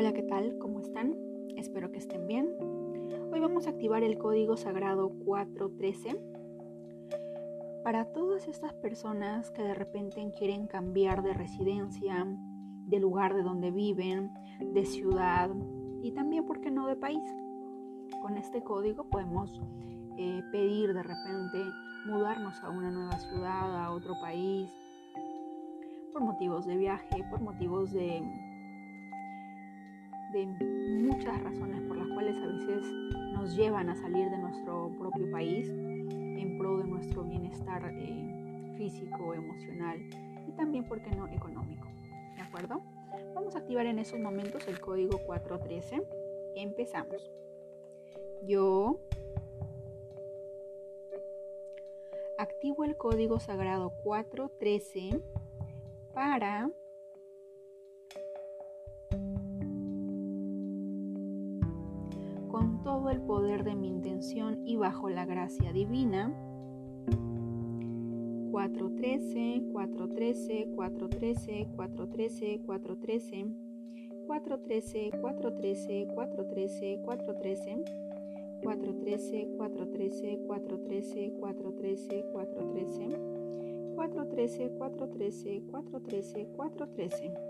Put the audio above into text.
Hola, ¿qué tal? ¿Cómo están? Espero que estén bien. Hoy vamos a activar el código sagrado 413. Para todas estas personas que de repente quieren cambiar de residencia, de lugar de donde viven, de ciudad y también, ¿por qué no, de país? Con este código podemos eh, pedir de repente mudarnos a una nueva ciudad, a otro país, por motivos de viaje, por motivos de de muchas razones por las cuales a veces nos llevan a salir de nuestro propio país en pro de nuestro bienestar eh, físico, emocional y también, ¿por qué no?, económico. ¿De acuerdo? Vamos a activar en esos momentos el código 413. Empezamos. Yo activo el código sagrado 413 para con todo el poder de mi intención y bajo la gracia divina 413 413 413 413 413 413 413 413 413 413, 413, 413, 413, 413, 413, 413, 413, 413.